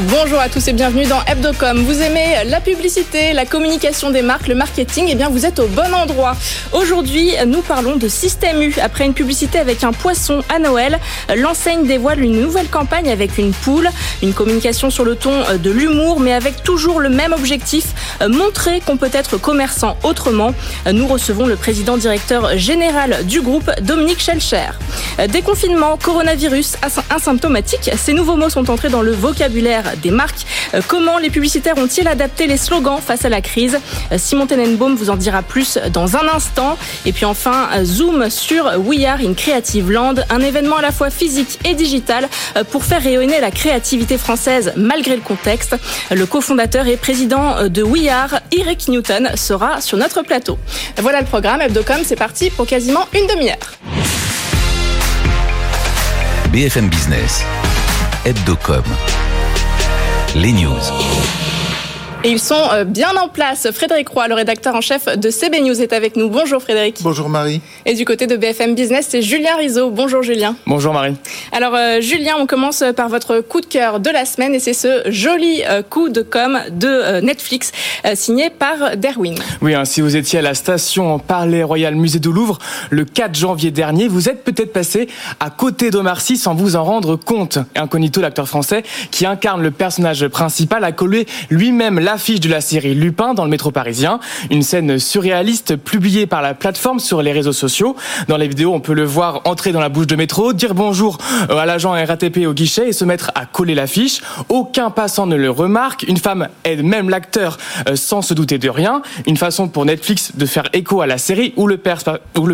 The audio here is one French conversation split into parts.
Bonjour à tous et bienvenue dans Hebdocom. Vous aimez la publicité, la communication des marques, le marketing Eh bien, vous êtes au bon endroit. Aujourd'hui, nous parlons de Système U. Après une publicité avec un poisson à Noël, l'enseigne dévoile une nouvelle campagne avec une poule, une communication sur le ton de l'humour, mais avec toujours le même objectif, montrer qu'on peut être commerçant autrement. Nous recevons le président directeur général du groupe, Dominique Schelcher. Déconfinement, coronavirus, asymptomatique, ces nouveaux mots sont entrés dans le vocabulaire des marques. Euh, comment les publicitaires ont-ils adapté les slogans face à la crise euh, Simon Tenenbaum vous en dira plus dans un instant. Et puis enfin, euh, zoom sur We Are in Creative Land, un événement à la fois physique et digital pour faire rayonner la créativité française malgré le contexte. Le cofondateur et président de We Are, Eric Newton, sera sur notre plateau. Voilà le programme Hebdocom, c'est parti pour quasiment une demi-heure. BFM Business, Hebdocom les news. Et ils sont euh, bien en place. Frédéric Roy, le rédacteur en chef de CB News, est avec nous. Bonjour Frédéric. Bonjour Marie. Et du côté de BFM Business, c'est Julien Rizzo. Bonjour Julien. Bonjour Marie. Alors euh, Julien, on commence par votre coup de cœur de la semaine et c'est ce joli euh, coup de com de Netflix signé par Derwin. Oui, hein, si vous étiez à la station Palais Royal Musée du Louvre le 4 janvier dernier, vous êtes peut-être passé à côté d'Omar Sy sans vous en rendre compte. Incognito, l'acteur français qui incarne le personnage principal, a collé lui-même la affiche de la série Lupin dans le métro parisien. Une scène surréaliste publiée par la plateforme sur les réseaux sociaux. Dans les vidéos, on peut le voir entrer dans la bouche de métro, dire bonjour euh, à l'agent RATP au guichet et se mettre à coller l'affiche. Aucun passant ne le remarque. Une femme aide même l'acteur euh, sans se douter de rien. Une façon pour Netflix de faire écho à la série où le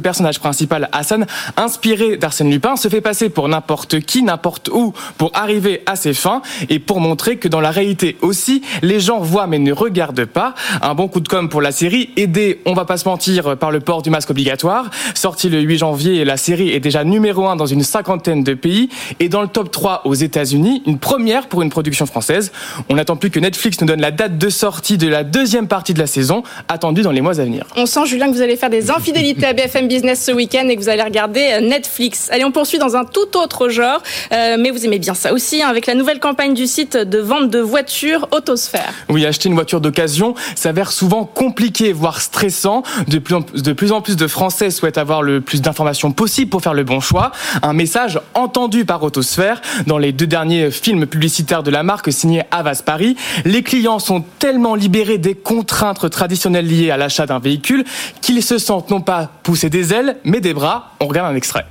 personnage principal, Hassan, inspiré d'Arsène Lupin, se fait passer pour n'importe qui, n'importe où, pour arriver à ses fins et pour montrer que dans la réalité aussi, les gens voient mais ne regarde pas. Un bon coup de com pour la série, aidé, on va pas se mentir, par le port du masque obligatoire. Sorti le 8 janvier, la série est déjà numéro 1 dans une cinquantaine de pays et dans le top 3 aux États-Unis, une première pour une production française. On n'attend plus que Netflix nous donne la date de sortie de la deuxième partie de la saison, attendue dans les mois à venir. On sent, Julien, que vous allez faire des infidélités à BFM Business ce week-end et que vous allez regarder euh, Netflix. Allez, on poursuit dans un tout autre genre, euh, mais vous aimez bien ça aussi, hein, avec la nouvelle campagne du site de vente de voitures Autosphère. Oui, acheter une voiture d'occasion s'avère souvent compliqué, voire stressant. De plus, en, plus de Français souhaitent avoir le plus d'informations possible pour faire le bon choix. Un message entendu par Autosphère dans les deux derniers films publicitaires de la marque signés Avas Paris. Les clients sont tellement libérés des contraintes traditionnelles liées à l'achat d'un véhicule qu'ils se sentent non pas pousser des ailes, mais des bras. On regarde un extrait.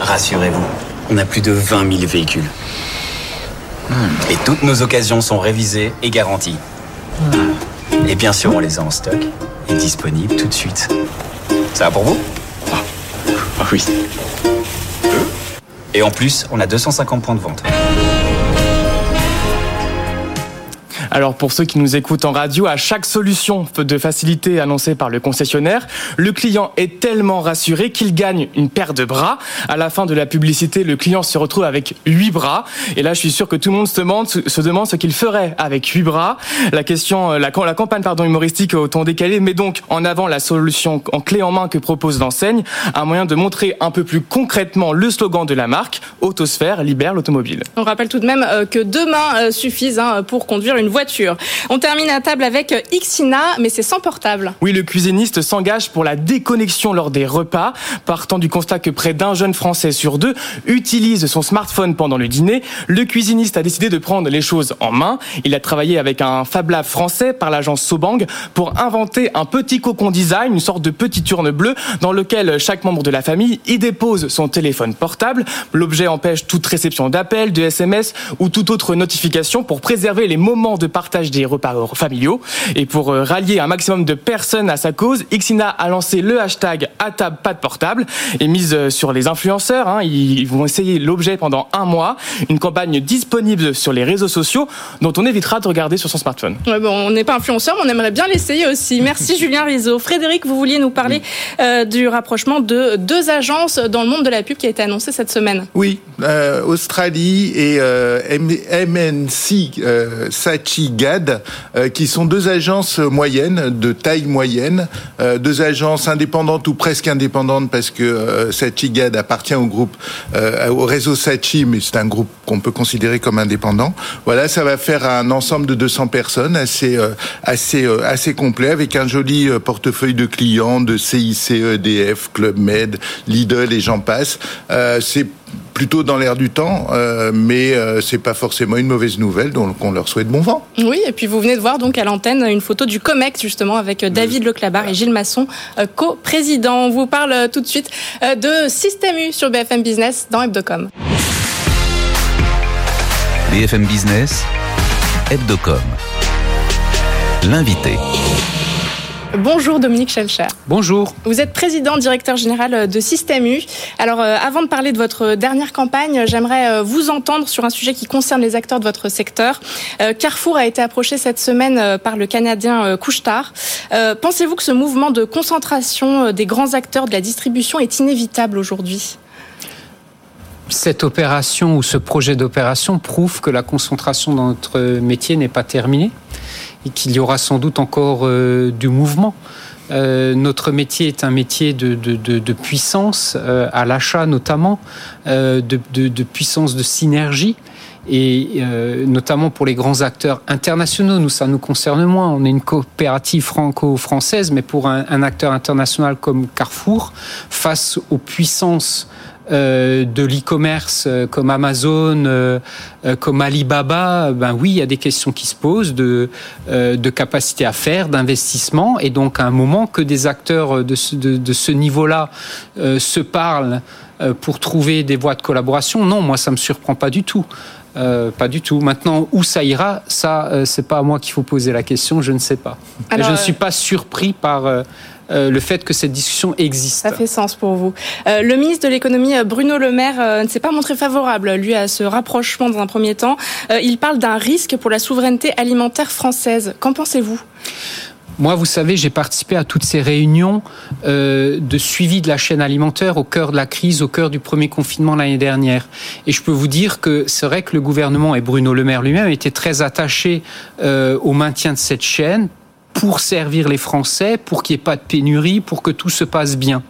Rassurez-vous, on a plus de 20 000 véhicules. Et toutes nos occasions sont révisées et garanties. Et bien sûr, on les a en stock et disponibles tout de suite. Ça va pour vous? Ah. ah oui. Et en plus, on a 250 points de vente. Alors pour ceux qui nous écoutent en radio, à chaque solution de facilité annoncée par le concessionnaire, le client est tellement rassuré qu'il gagne une paire de bras. À la fin de la publicité, le client se retrouve avec huit bras. Et là, je suis sûr que tout le monde se demande, ce qu'il ferait avec huit bras. La question, la, la campagne pardon humoristique au ton décalé met donc en avant la solution en clé en main que propose l'enseigne, un moyen de montrer un peu plus concrètement le slogan de la marque Autosphère libère l'automobile. On rappelle tout de même euh, que deux mains euh, suffisent hein, pour conduire une voiture on termine à table avec Xina, mais c'est sans portable. Oui, le cuisiniste s'engage pour la déconnexion lors des repas, partant du constat que près d'un jeune Français sur deux utilise son smartphone pendant le dîner. Le cuisiniste a décidé de prendre les choses en main. Il a travaillé avec un Fab Lab français par l'agence Sobang pour inventer un petit cocon design, une sorte de petit urne bleu dans lequel chaque membre de la famille y dépose son téléphone portable. L'objet empêche toute réception d'appels, de SMS ou toute autre notification pour préserver les moments de partage des repas familiaux. Et pour euh, rallier un maximum de personnes à sa cause, Xina a lancé le hashtag à table pas de portable et mise euh, sur les influenceurs. Hein. Ils vont essayer l'objet pendant un mois. Une campagne disponible sur les réseaux sociaux dont on évitera de regarder sur son smartphone. Ouais, bon, on n'est pas influenceur, mais on aimerait bien l'essayer aussi. Merci Julien Rizzo. Frédéric, vous vouliez nous parler euh, du rapprochement de deux agences dans le monde de la pub qui a été annoncé cette semaine. Oui, Australie et MNC Sachi GAD, qui sont deux agences moyennes, de taille moyenne, deux agences indépendantes ou presque indépendantes parce que Sachi GAD appartient au groupe, au réseau Sachi, mais c'est un groupe qu'on peut considérer comme indépendant. Voilà, ça va faire un ensemble de 200 personnes assez, assez, assez complet avec un joli portefeuille de clients de CIC, EDF, Club Med, Lidl et j'en passe. c'est plutôt dans l'air du temps, euh, mais euh, c'est pas forcément une mauvaise nouvelle, donc on leur souhaite bon vent. Oui, et puis vous venez de voir donc à l'antenne une photo du Comex justement avec euh, David Leclabar et Gilles Masson, co-président. On vous parle tout de suite de Système U sur BFM Business dans Hebdocom. BFM Business, Hebdocom. L'invité. Bonjour Dominique Schelcher. Bonjour. Vous êtes président directeur général de Système U. Alors euh, avant de parler de votre dernière campagne, j'aimerais euh, vous entendre sur un sujet qui concerne les acteurs de votre secteur. Euh, Carrefour a été approché cette semaine par le Canadien Couchetard. Pensez-vous que ce mouvement de concentration des grands acteurs de la distribution est inévitable aujourd'hui? Cette opération ou ce projet d'opération prouve que la concentration dans notre métier n'est pas terminée et qu'il y aura sans doute encore euh, du mouvement. Euh, notre métier est un métier de, puissance, euh, à l'achat notamment, de, puissance de synergie. Et notamment pour les grands acteurs internationaux, nous ça nous concerne moins. On est une coopérative franco-française, mais pour un, acteur international comme Carrefour, face aux puissances de l'e-commerce euh, comme Amazon, euh, comme Alibaba, ben oui, il y a des questions qui se posent de, de capacité à faire, d'investissement, et donc à un moment que des acteurs de ce, de, ce niveau-là se parlent pour trouver des voies de collaboration, non, moi ça me surprend pas du tout. pas du tout. Maintenant, où ça ira, ça, c'est pas à moi qu'il faut poser la question. Je ne sais pas. je ne suis pas surpris par euh, le fait que cette discussion existe. Ça fait sens pour vous. Euh, le ministre de l'économie euh, Bruno Le Maire ne s'est pas montré favorable, lui, à ce rapprochement dans un premier temps. il parle d'un risque pour la souveraineté alimentaire française. Qu'en pensez-vous? Moi, vous savez, j'ai participé à toutes ces réunions de suivi de la chaîne alimentaire au cœur de la crise, au cœur du premier confinement l'année dernière. Et je peux vous dire que c'est vrai que le gouvernement et Bruno Le Maire lui-même étaient très attachés au maintien de cette chaîne pour servir les Français, pour qu'il n'y ait pas de pénurie, pour que tout se passe bien.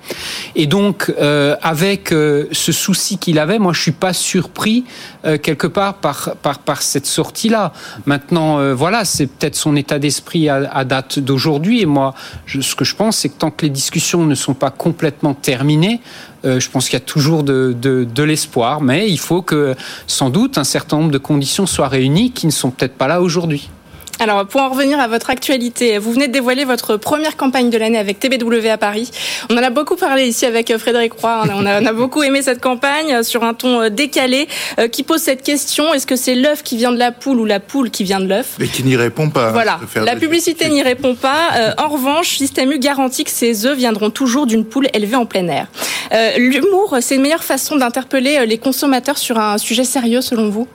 Et donc, euh, avec euh, ce souci qu'il avait, moi, je suis pas surpris euh, quelque part par par par cette sortie-là. Maintenant, euh, voilà, c'est peut-être son état d'esprit à, à, date d'aujourd'hui. Et moi, je, ce que je pense, c'est que tant que les discussions ne sont pas complètement terminées, euh, je pense qu'il y a toujours de, de, de l'espoir, mais il faut que, sans doute, un certain nombre de conditions soient réunies qui ne sont peut-être pas là aujourd'hui. Alors, pour en revenir à votre actualité, vous venez de dévoiler votre première campagne de l'année avec TBW à Paris. On en a beaucoup parlé ici avec Frédéric Roy. On a, on a beaucoup aimé cette campagne euh, sur un ton euh, décalé euh, qui pose cette question est-ce que c'est l'œuf qui vient de la poule ou la poule qui vient de l'œuf? Mais qui n'y répond pas. Voilà. La publicité n'y répond pas. en revanche, Système U garantit que ces œufs viendront toujours d'une poule élevée en plein air. L'humour, c'est une meilleure façon d'interpeller les consommateurs sur un sujet sérieux, selon vous?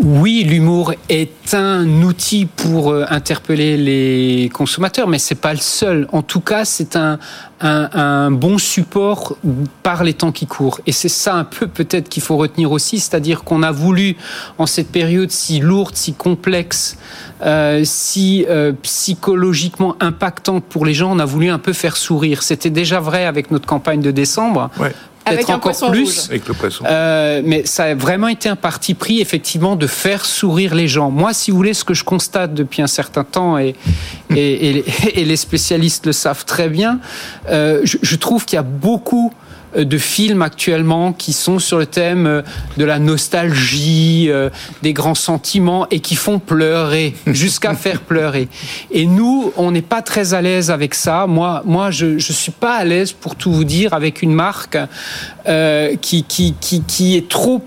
Oui, l'humour est un outil pour euh, interpeller les consommateurs, mais c'est pas le seul. En tout cas, c'est un, un, bon support par les temps qui courent. Et c'est ça un peu peut-être qu'il faut retenir aussi, c'est-à-dire qu'on a voulu, en cette période si lourde, si complexe, euh, si euh, psychologiquement impactante pour les gens, on a voulu un peu faire sourire. C'était déjà vrai avec notre campagne de décembre. Ouais peut-être encore plus. Avec le euh, mais ça a vraiment été un parti pris, effectivement, de faire sourire les gens. Moi, si vous voulez, ce que je constate depuis un certain temps, et, et, et, les spécialistes le savent très bien, euh, je, je trouve qu'il y a beaucoup euh, de films actuellement qui sont sur le thème euh, de la nostalgie, euh, des grands sentiments et qui font pleurer jusqu'à faire pleurer. Et nous, on n'est pas très à l'aise avec ça. Moi, moi, je je suis pas à l'aise pour tout vous dire avec une marque qui, qui qui qui est trop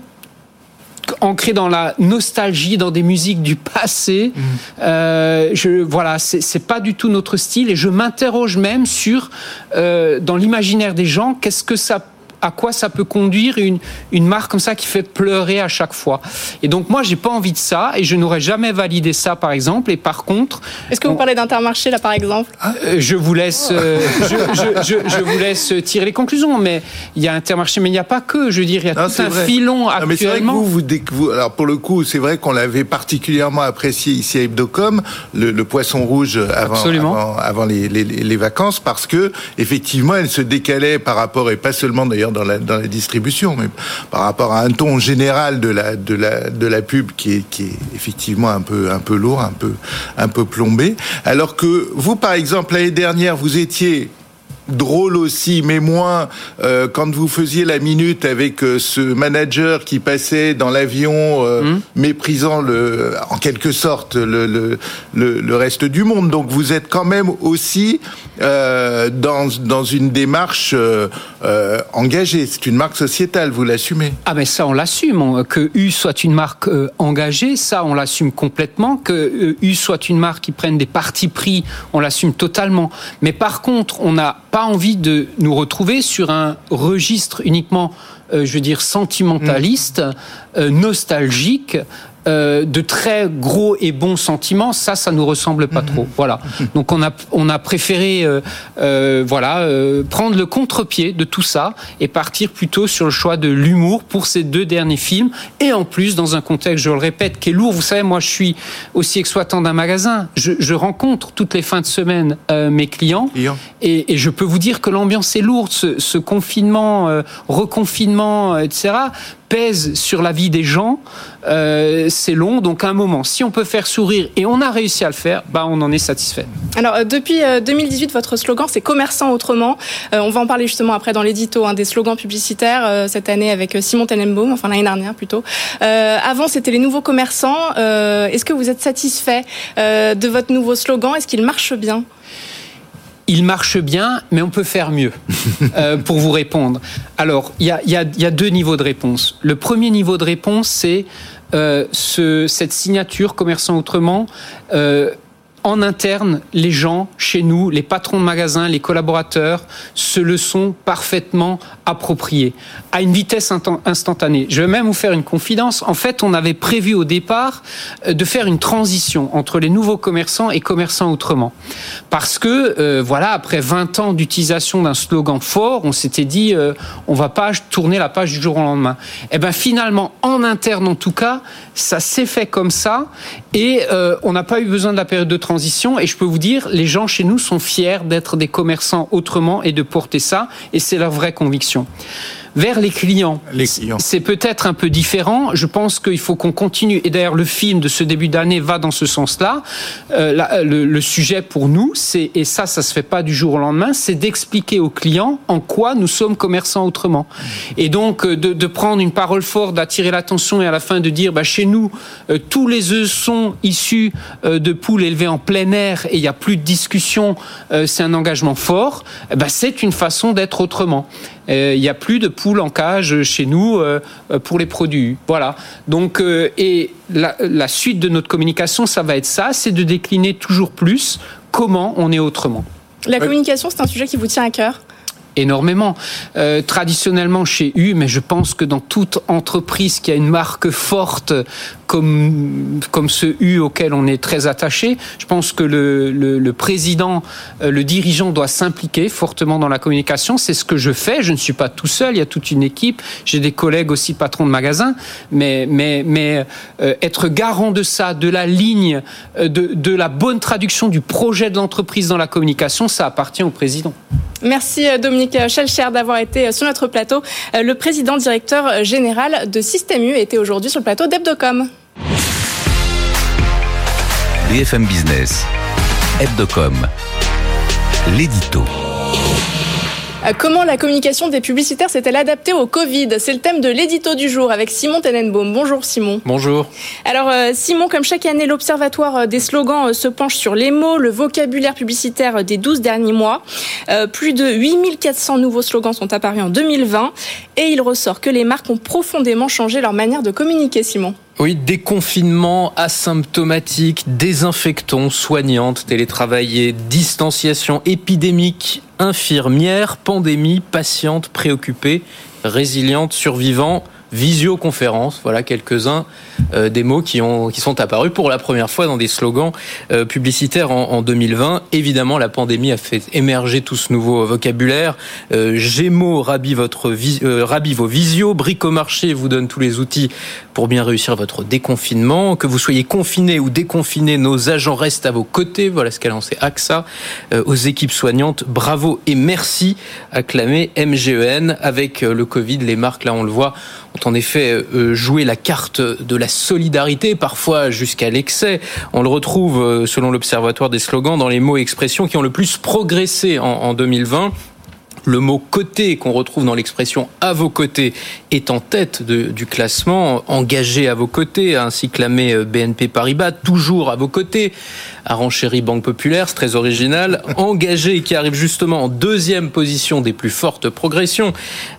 ancré dans la nostalgie, dans des musiques du passé. Mm. Euh, je, voilà, c'est pas du tout notre style et je m'interroge même sur, euh, dans l'imaginaire des gens, qu'est-ce que ça à quoi ça peut conduire une, une marque comme ça qui fait pleurer à chaque fois. Et donc moi, j'ai pas envie de ça et je n'aurais jamais validé ça, par exemple. Et par contre, est-ce que vous parlez d'Intermarché là, par exemple? Euh, Je vous laisse, euh, je, je, je, vous laisse tirer les conclusions. Mais il y a Intermarché, mais il n'y a pas que. Je veux dire, il y a tout un filon actuellement. Mais c'est vrai que vous, vous, vous, alors pour le coup, c'est vrai qu'on l'avait particulièrement apprécié ici à Hebdocom, le, le poisson rouge avant, avant, avant les, les, les, vacances, parce que effectivement, elle se décalait par rapport et pas seulement d'ailleurs dans la, dans la distribution, mais par rapport à un ton général de la, de la, de la pub qui est, qui est effectivement un peu, un peu lourd, un peu, un peu plombé. Alors que vous, par exemple, l'année dernière, vous étiez drôle aussi, mais moins euh, quand vous faisiez la minute avec euh, ce manager qui passait dans l'avion, euh, mmh. méprisant le, en quelque sorte le, le, le, reste du monde. Donc vous êtes quand même aussi dans, dans une démarche engagée. C'est une marque sociétale, vous l'assumez. Ah mais ça on l'assume. Que U soit une marque engagée, ça on l'assume complètement. Que U soit une marque qui prenne des partis pris, on l'assume totalement. Mais par contre, on a pas envie de nous retrouver sur un registre uniquement, euh, je veux dire, sentimentaliste, euh, nostalgique, euh, de très gros et bons sentiments, ça, ça nous ressemble pas trop. Voilà. Donc on a on a préféré euh, euh, voilà euh, prendre le contre-pied de tout ça et partir plutôt sur le choix de l'humour pour ces deux derniers films et en plus dans un contexte, je le répète, qui est lourd. Vous savez, moi, je suis aussi exploitant d'un magasin. Je, je, rencontre toutes les fins de semaine euh, mes clients et, et, je peux vous dire que l'ambiance est lourde. Ce, ce confinement, reconfinement, etc pèse sur la vie des gens, euh, c'est long, donc un moment. Si on peut faire sourire et on a réussi à le faire, bah on en est satisfait. Alors euh, depuis 2018, euh, votre slogan c'est commerçant autrement. on va en parler justement après dans l'édito, hein, des slogans publicitaires cette année avec Simon Tenenbaum, enfin l'année dernière plutôt. avant c'était les nouveaux commerçants. Est-ce que vous êtes satisfait de votre nouveau slogan? Est-ce qu'il marche bien? Il marche bien, mais on peut faire mieux euh, pour vous répondre. Alors, il y a, y, a, y a, deux niveaux de réponse. Le premier niveau de réponse, c'est euh, ce, cette signature commerçant autrement. Euh, en interne, les gens chez nous, les patrons de magasins, les collaborateurs, se le sont parfaitement appropriés à une vitesse instantanée. Je vais même vous faire une confidence. En fait, on avait prévu au départ euh, de faire une transition entre les nouveaux commerçants et commerçants autrement. Parce que, euh, voilà, après 20 ans d'utilisation d'un slogan fort, on s'était dit, euh, on va pas tourner la page du jour au lendemain. Et eh ben finalement, en interne en tout cas, ça s'est fait comme ça et euh, on n'a pas eu besoin de la période de transition et je peux vous dire, les gens chez nous sont fiers d'être des commerçants autrement et de porter ça. Et c'est leur vraie conviction formation vers les clients. Les clients. C'est peut-être un peu différent. Je pense qu'il faut qu'on continue. Et d'ailleurs, le film de ce début d'année va dans ce sens-là. Euh, le, le, sujet pour nous, c'est et ça, ça se fait pas du jour au lendemain, c'est d'expliquer aux clients en quoi nous sommes commerçants autrement. Et donc euh, de, de prendre une parole forte, d'attirer l'attention et à la fin de dire, bah, chez nous, euh, tous les œufs sont issus euh, de poules élevées en plein air et il n'y a plus de discussion. c'est un engagement fort. Bah, c'est une façon d'être autrement. Il n'y a plus de poules en cage chez nous euh, euh, pour les produits. Voilà. Donc, euh, et la, la suite de notre communication, ça va être ça, c'est de décliner toujours plus comment on est autrement. La communication, c'est un sujet qui vous tient à cœur? Énormément. Euh, traditionnellement chez U, mais je pense que dans toute entreprise qui a une marque forte comme, comme ce U auquel on est très attaché, je pense que le, le, président, euh, le dirigeant doit s'impliquer fortement dans la communication. C'est ce que je fais. Je ne suis pas tout seul. Il y a toute une équipe. J'ai des collègues aussi patrons de magasins. Mais, mais, mais euh, être garant de ça, de la ligne, euh, de, de la bonne traduction du projet de l'entreprise dans la communication, ça appartient au président. Merci Dominique Schelcher d'avoir été sur notre plateau. Le président directeur général de Système U était aujourd'hui sur le plateau d'Ebdocom. BFM Business, Hebdocom, l'édito. Euh, comment la communication des publicitaires s'est-elle adaptée au Covid? C'est le thème de l'édito du jour avec Simon Tenenbaum. Bonjour Simon. Bonjour. Alors euh, Simon, comme chaque année, l'Observatoire euh, des slogans se penche sur les mots, le vocabulaire publicitaire des 12 derniers mois. Plus de 8400 nouveaux slogans sont apparus en 2020 et il ressort que les marques ont profondément changé leur manière de communiquer, Simon. Oui, déconfinement asymptomatique, désinfectons, soignante, télétravailler, distanciation épidémique, infirmière, pandémie, patiente, préoccupée, résiliente, survivant, visioconférence. Voilà quelques-uns euh, des mots qui, ont, qui sont apparus pour la première fois dans des slogans euh, publicitaires en, en, 2020. Évidemment, la pandémie a fait émerger tout ce nouveau vocabulaire. Euh, Gémeaux rabit, votre euh, vos visios. Bricomarché vous donne tous les outils pour bien réussir votre déconfinement. Que vous soyez confiné ou déconfiné, nos agents restent à vos côtés. Voilà ce qu'a lancé AXA. aux équipes soignantes, bravo et merci, acclamé MGEN. Avec le Covid, les marques, là on le voit, ont en effet euh, joué la carte de la solidarité, parfois jusqu'à l'excès. On le retrouve, euh, selon l'Observatoire des slogans, dans les mots et expressions qui ont le plus progressé en 2020. Le mot côté qu'on retrouve dans l'expression à vos côtés est en tête de, du classement, engagé à vos côtés, ainsi clamé euh, BNP Paribas, toujours à vos côtés. Aranchéri Banque Populaire, c'est très original. Engagé qui arrive justement en deuxième position des plus fortes progressions.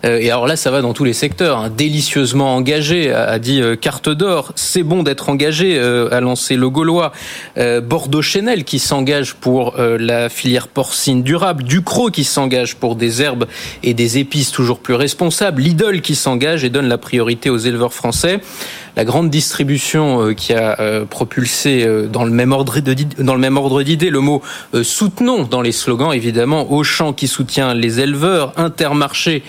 Euh, et alors là, ça va dans tous les secteurs. Hein. Délicieusement engagé, a dit euh, Carte d'Or. C'est bon d'être engagé, a lancé le Gaulois. Bordeaux Chanel qui s'engage pour la filière porcine durable. Ducrot qui s'engage pour des herbes et des épices toujours plus responsables. Lidl qui s'engage et donne la priorité aux éleveurs français la grande distribution euh, qui a euh, propulsé euh, dans le même ordre de dans le même ordre d'idée le mot soutenons dans les slogans évidemment Auchan qui soutient les éleveurs, Intermarché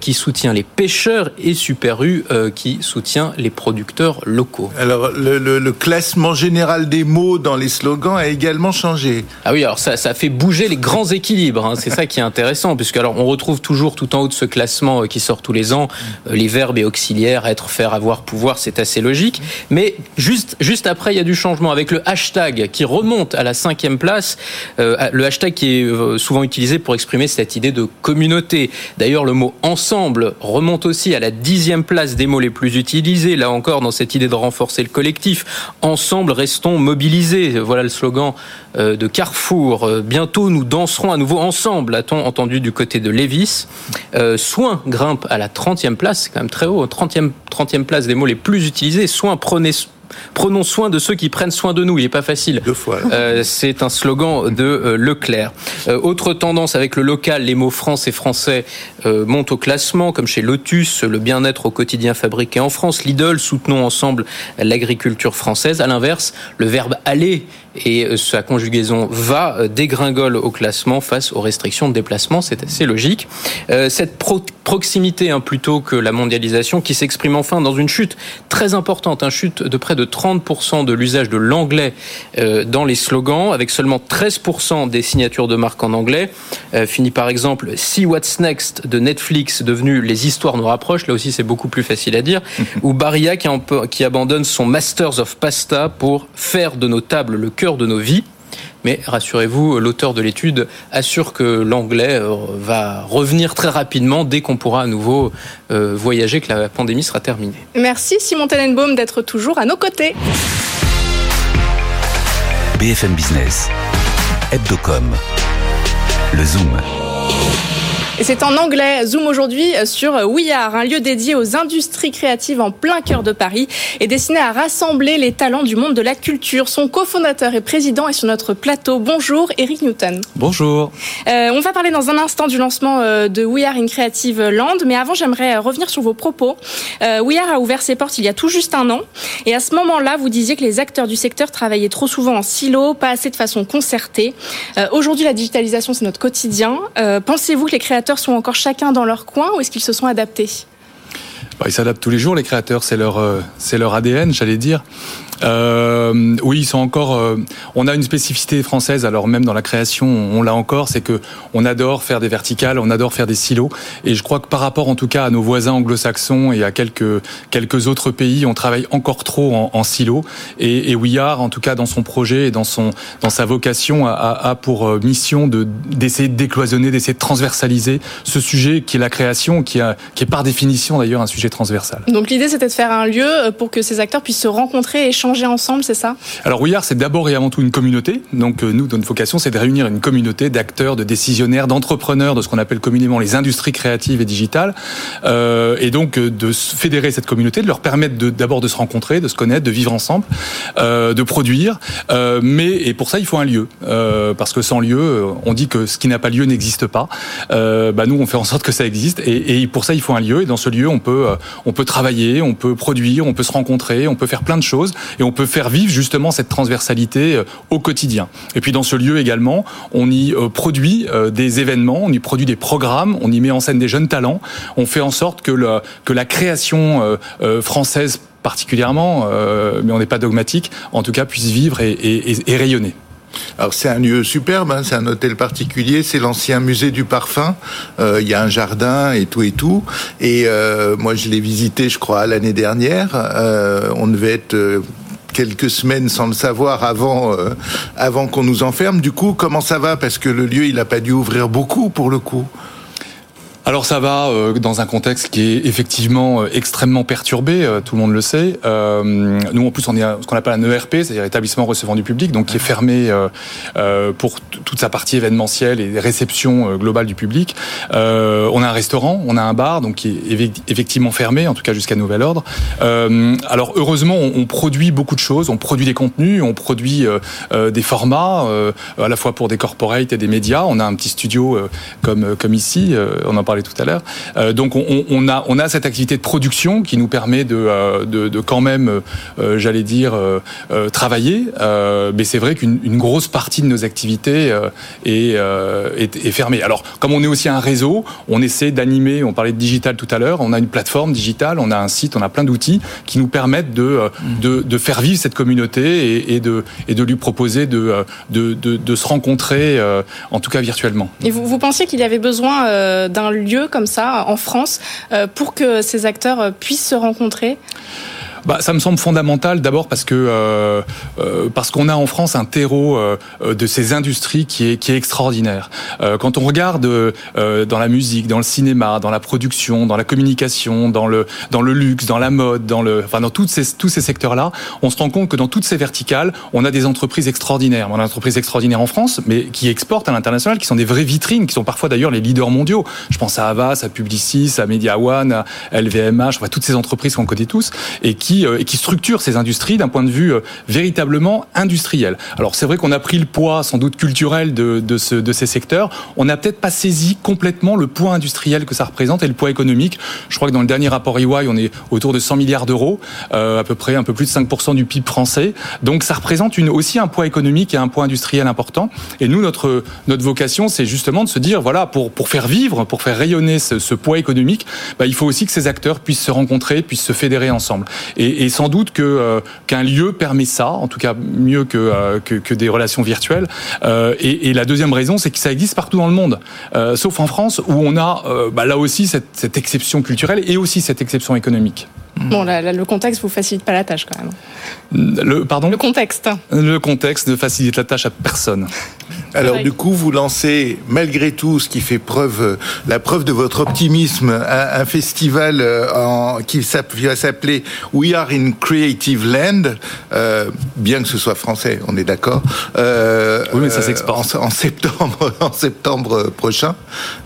qui soutient les pêcheurs et Super U qui soutient les producteurs locaux. Alors le, le, le, classement général des mots dans les slogans a également changé. Ah oui, alors ça, ça fait bouger les grands équilibres. Hein. C'est ça qui est intéressant, puisque alors on retrouve toujours tout en haut de ce classement qui sort tous les ans les verbes et auxiliaires être, faire, avoir, pouvoir. C'est assez logique. Mais juste, juste après, il y a du changement avec le hashtag qui remonte à la cinquième place. Euh, le hashtag qui est euh, souvent utilisé pour exprimer cette idée de communauté. D'ailleurs, le mot ensemble remonte aussi à la dixième place des mots les plus utilisés. Là encore, dans cette idée de renforcer le collectif. Ensemble, restons mobilisés. Voilà le slogan euh, de Carrefour. Bientôt, nous danserons à nouveau ensemble, a-t-on entendu du côté de Lévis. Soin grimpe à la 30e place, c'est quand même très haut, 30e, 30e place des mots les plus utilisés. Soin, prenez prenons soin de ceux qui prennent soin de nous. Il n'est pas facile. Deux fois. Euh, c'est un slogan de euh, Leclerc. Euh, autre tendance avec le local, les mots France et français montent au classement, comme chez Lotus, le bien-être au quotidien fabriqué en France. Lidl, soutenons ensemble l'agriculture française. À l'inverse, le verbe aller et sa conjugaison va dégringole au classement face aux restrictions de déplacement. C'est assez logique. cette proximité, hein, plutôt que la mondialisation, qui s'exprime enfin dans une chute très importante, une chute de près de 30% de l'usage de l'anglais euh, dans les slogans, avec seulement 13% des signatures de marque en anglais. Euh, Fini par exemple See What's Next de Netflix, devenu Les histoires nous rapprochent, là aussi c'est beaucoup plus facile à dire, ou Baria qui, qui abandonne son Masters of Pasta pour faire de nos tables le cœur de nos vies. Mais rassurez-vous, l'auteur de l'étude assure que l'anglais euh, va revenir très rapidement dès qu'on pourra à nouveau euh, voyager, que la pandémie sera terminée. Merci Simon Tenenbaum d'être toujours à nos côtés. BFM Business, Hebdocom, le Zoom. Et c'est en anglais, Zoom aujourd'hui sur We Are, un lieu dédié aux industries créatives en plein cœur de Paris et destiné à rassembler les talents du monde de la culture. Son cofondateur et président est sur notre plateau. Bonjour, Eric Newton. Bonjour. Euh, on va parler dans un instant du lancement euh, de We Are in Creative Land, mais avant j'aimerais revenir sur vos propos. Euh, We Are a ouvert ses portes il y a tout juste un an et à ce moment-là, vous disiez que les acteurs du secteur travaillaient trop souvent en silo, pas assez de façon concertée. Euh, aujourd'hui, la digitalisation, c'est notre quotidien. Euh, pensez-vous que les créateurs sont encore chacun dans leur coin ou est-ce qu'ils se sont adaptés? Bah, Ils s'adaptent tous les jours, les créateurs, c'est leur, euh, c'est leur ADN, j'allais dire. Euh, oui, ils sont encore. Euh, on a une spécificité française. Alors même dans la création, on l'a encore, c'est que on adore faire des verticales, on adore faire des silos. Et je crois que par rapport, en tout cas, à nos voisins anglo-saxons et à quelques quelques autres pays, on travaille encore trop en, en silos. Et, et We Are, en tout cas, dans son projet et dans son dans sa vocation, a, a pour euh, mission de d'essayer de décloisonner, d'essayer de transversaliser ce sujet qui est la création, qui, a, qui est par définition d'ailleurs un sujet transversale. Donc l'idée c'était de faire un lieu pour que ces acteurs puissent se rencontrer et échanger ensemble, c'est ça? Alors We Are, c'est d'abord et avant tout une communauté. Donc nous, notre vocation, c'est de réunir une communauté d'acteurs, de décisionnaires, d'entrepreneurs, de ce qu'on appelle communément les industries créatives et digitales, euh, et donc de fédérer cette communauté, de leur permettre d'abord de, se rencontrer, de se connaître, de vivre ensemble, euh, de produire. Euh, mais et pour ça, il faut un lieu, euh, parce que sans lieu, on dit que ce qui n'a pas lieu n'existe pas. Euh, bah nous, on fait en sorte que ça existe, et, et, pour ça, il faut un lieu. Et dans ce lieu, on peut on peut travailler, on peut produire, on peut se rencontrer, on peut faire plein de choses, et on peut faire vivre justement cette transversalité au quotidien. Et puis dans ce lieu également, on y produit des événements, on y produit des programmes, on y met en scène des jeunes talents. On fait en sorte que, que la création euh, euh, française particulièrement, euh, mais on n'est pas dogmatique, en tout cas puisse vivre et, rayonner. Alors c'est un lieu superbe, hein, c'est un hôtel particulier, c'est l'ancien musée du parfum. Il y a un jardin et tout et tout. Et moi je l'ai visité, je crois, l'année dernière. on devait être quelques semaines sans le savoir avant avant qu'on nous enferme. Du coup, comment ça va? Parce que le lieu, il n'a pas dû ouvrir beaucoup pour le coup alors ça va euh, dans un contexte qui est effectivement euh, extrêmement perturbé, euh, tout le monde le sait. nous en plus on est ce qu'on appelle un ERP, c'est-à-dire établissement recevant du public, donc qui est fermé pour toute sa partie événementielle et réception globale du public. on a un restaurant, on a un bar, donc qui est effectivement fermé, en tout cas jusqu'à nouvel ordre. alors heureusement on, produit beaucoup de choses, on produit des contenus, on produit des formats, à la fois pour des corporates et des médias. On a un petit studio comme comme ici, on en tout à l'heure. Euh, donc on, a, on a cette activité de production qui nous permet de, euh, de, quand même, euh, j'allais dire, travailler. mais c'est vrai qu'une grosse partie de nos activités est, est, fermée. Alors comme on est aussi un réseau, on essaie d'animer, on parlait de digital tout à l'heure, on a une plateforme digitale, on a un site, on a plein d'outils qui nous permettent de, de, faire vivre cette communauté et, de, et de lui proposer de, de, de, se rencontrer, en tout cas virtuellement. Et vous, vous pensez qu'il y avait besoin d'un lieu comme ça en France euh, pour que ces acteurs euh, puissent se rencontrer? Bah, ça me semble fondamental d'abord parce que euh, euh, parce qu'on a en France un terreau euh, de ces industries qui est qui est extraordinaire. Euh, quand on regarde euh, dans la musique, dans le cinéma, dans la production, dans la communication, dans le dans le luxe, dans la mode, dans le enfin dans toutes ces tous ces secteurs-là, on se rend compte que dans toutes ces verticales, on a des entreprises extraordinaires. On a des entreprises extraordinaires en France, mais qui exportent à l'international, qui sont des vraies vitrines, qui sont parfois d'ailleurs les leaders mondiaux. Je pense à Avas, à Publicis, à Media One, à LVMH, enfin toutes ces entreprises qu'on connaît tous et qui euh, et qui structure ces industries d'un point de vue euh, véritablement industriel. Alors c'est vrai qu'on a pris le poids sans doute culturel de, de, ce, de ces secteurs. On n'a peut-être pas saisi complètement le poids industriel que ça représente et le poids économique. Je crois que dans le dernier rapport EY, on est autour de 100 milliards d'euros, euh, à peu près un peu plus de 5% du PIB français. Donc ça représente aussi un poids économique et un poids industriel important. Et nous, notre, notre vocation, c'est justement de se dire, voilà, pour, faire vivre, pour faire rayonner ce, poids économique, bah, il faut aussi que ces acteurs puissent se rencontrer, puissent se fédérer ensemble. Et sans doute que euh, qu'un lieu permet ça, en tout cas mieux que euh, que, des relations virtuelles. Euh, et, la deuxième raison, c'est que ça existe partout dans le monde, sauf en France où on a bah, là aussi cette exception culturelle et aussi cette exception économique. Bon, le contexte vous facilite pas la tâche quand même. Le, pardon Le contexte. Le contexte ne facilite la tâche à personne. Alors du coup, vous lancez malgré tout, ce qui fait preuve, la preuve de votre optimisme, un, festival euh, en, qui va s'appeler We Are in Creative Land, euh, bien que ce soit français, on est d'accord. Euh, oui, mais ça s'exporte. En, septembre, en septembre prochain,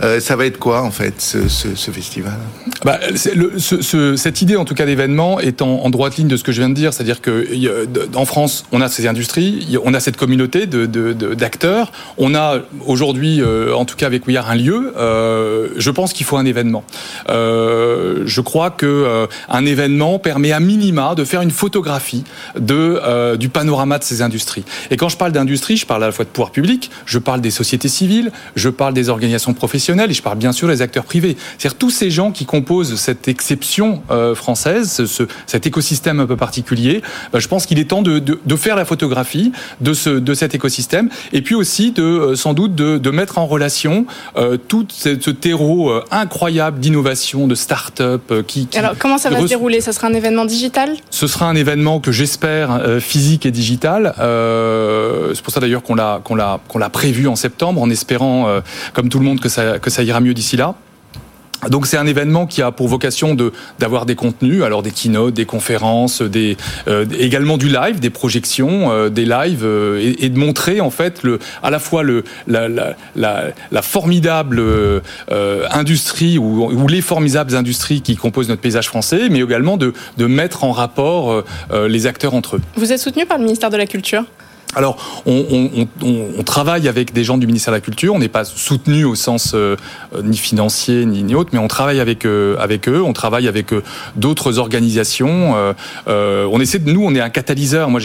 euh, ça va être quoi en fait ce, ce, ce festival? Bah, le, ce, Cette idée, en tout cas, d'événement est en, droite ligne de ce que je viens de dire, c'est-à-dire que en France, on a ces industries, on a cette communauté d'acteurs on a aujourd'hui, euh, en tout cas avec We un lieu. Euh, je pense qu'il faut un événement. Euh, je crois que un événement permet à minima de faire une photographie de du panorama de ces industries. Et quand je parle d'industrie, je parle à la fois de pouvoir public, je parle des sociétés civiles, je parle des organisations professionnelles et je parle bien sûr des acteurs privés. C'est-à-dire tous ces gens qui composent cette exception française, ce, cet écosystème un peu particulier. je pense qu'il est temps de, de, de, faire la photographie de ce de cet écosystème et puis aussi de euh, sans doute de, mettre en relation euh, tout ce, terreau euh, incroyable d'innovation, de start-up qui, Alors comment ça va se dérouler? Ça sera un événement digital? Ce sera un événement que j'espère physique et digital. c'est pour ça d'ailleurs qu'on l'a qu'on l'a qu'on l'a prévu en septembre, en espérant, comme tout le monde, que ça que ça ira mieux d'ici là. Donc c'est un événement qui a pour vocation d'avoir des contenus, alors des keynotes, des conférences, euh, également du live, des projections, euh, des lives euh, et, de montrer en fait à la fois la formidable industrie ou, ou, les formidables industries qui composent notre paysage français, mais également de de mettre en rapport les acteurs entre eux. Vous êtes soutenu par le ministère de la Culture? Alors, on, on, on, on, travaille avec des gens du ministère de la Culture. On n'est pas soutenu au sens euh, ni financier ni, ni, autre, mais on travaille avec euh, avec eux. On travaille avec euh, d'autres organisations. Euh, on essaie de nous, on est un catalyseur. Moi,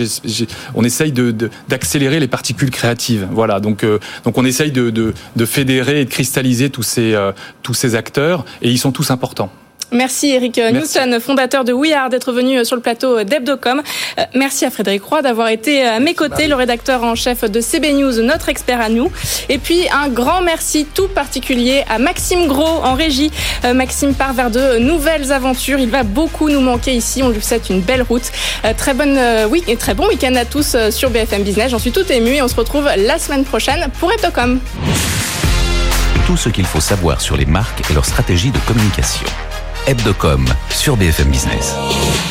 on essaye de d'accélérer les particules créatives. Voilà. Donc donc on essaye de, de, de, fédérer et de cristalliser tous ces tous ces acteurs, et ils sont tous importants. Merci Eric Merci. Fondateur de We Are, d'être venu sur le plateau d'Ebdocom. Merci à Frédéric Roy d'avoir été à mes côtés, le rédacteur en chef de CB News, notre expert à nous. Et puis un grand merci tout particulier à Maxime Gros en régie. Maxime part vers de nouvelles aventures. Il va beaucoup nous manquer ici. On lui souhaite une belle route. Très bonne oui, et très bon week-end à tous sur BFM Business. J'en suis tout ému et on se retrouve la semaine prochaine pour Ebdocom. Tout ce qu'il faut savoir sur les marques et leur stratégie de communication. Hebdocom sur BFM Business.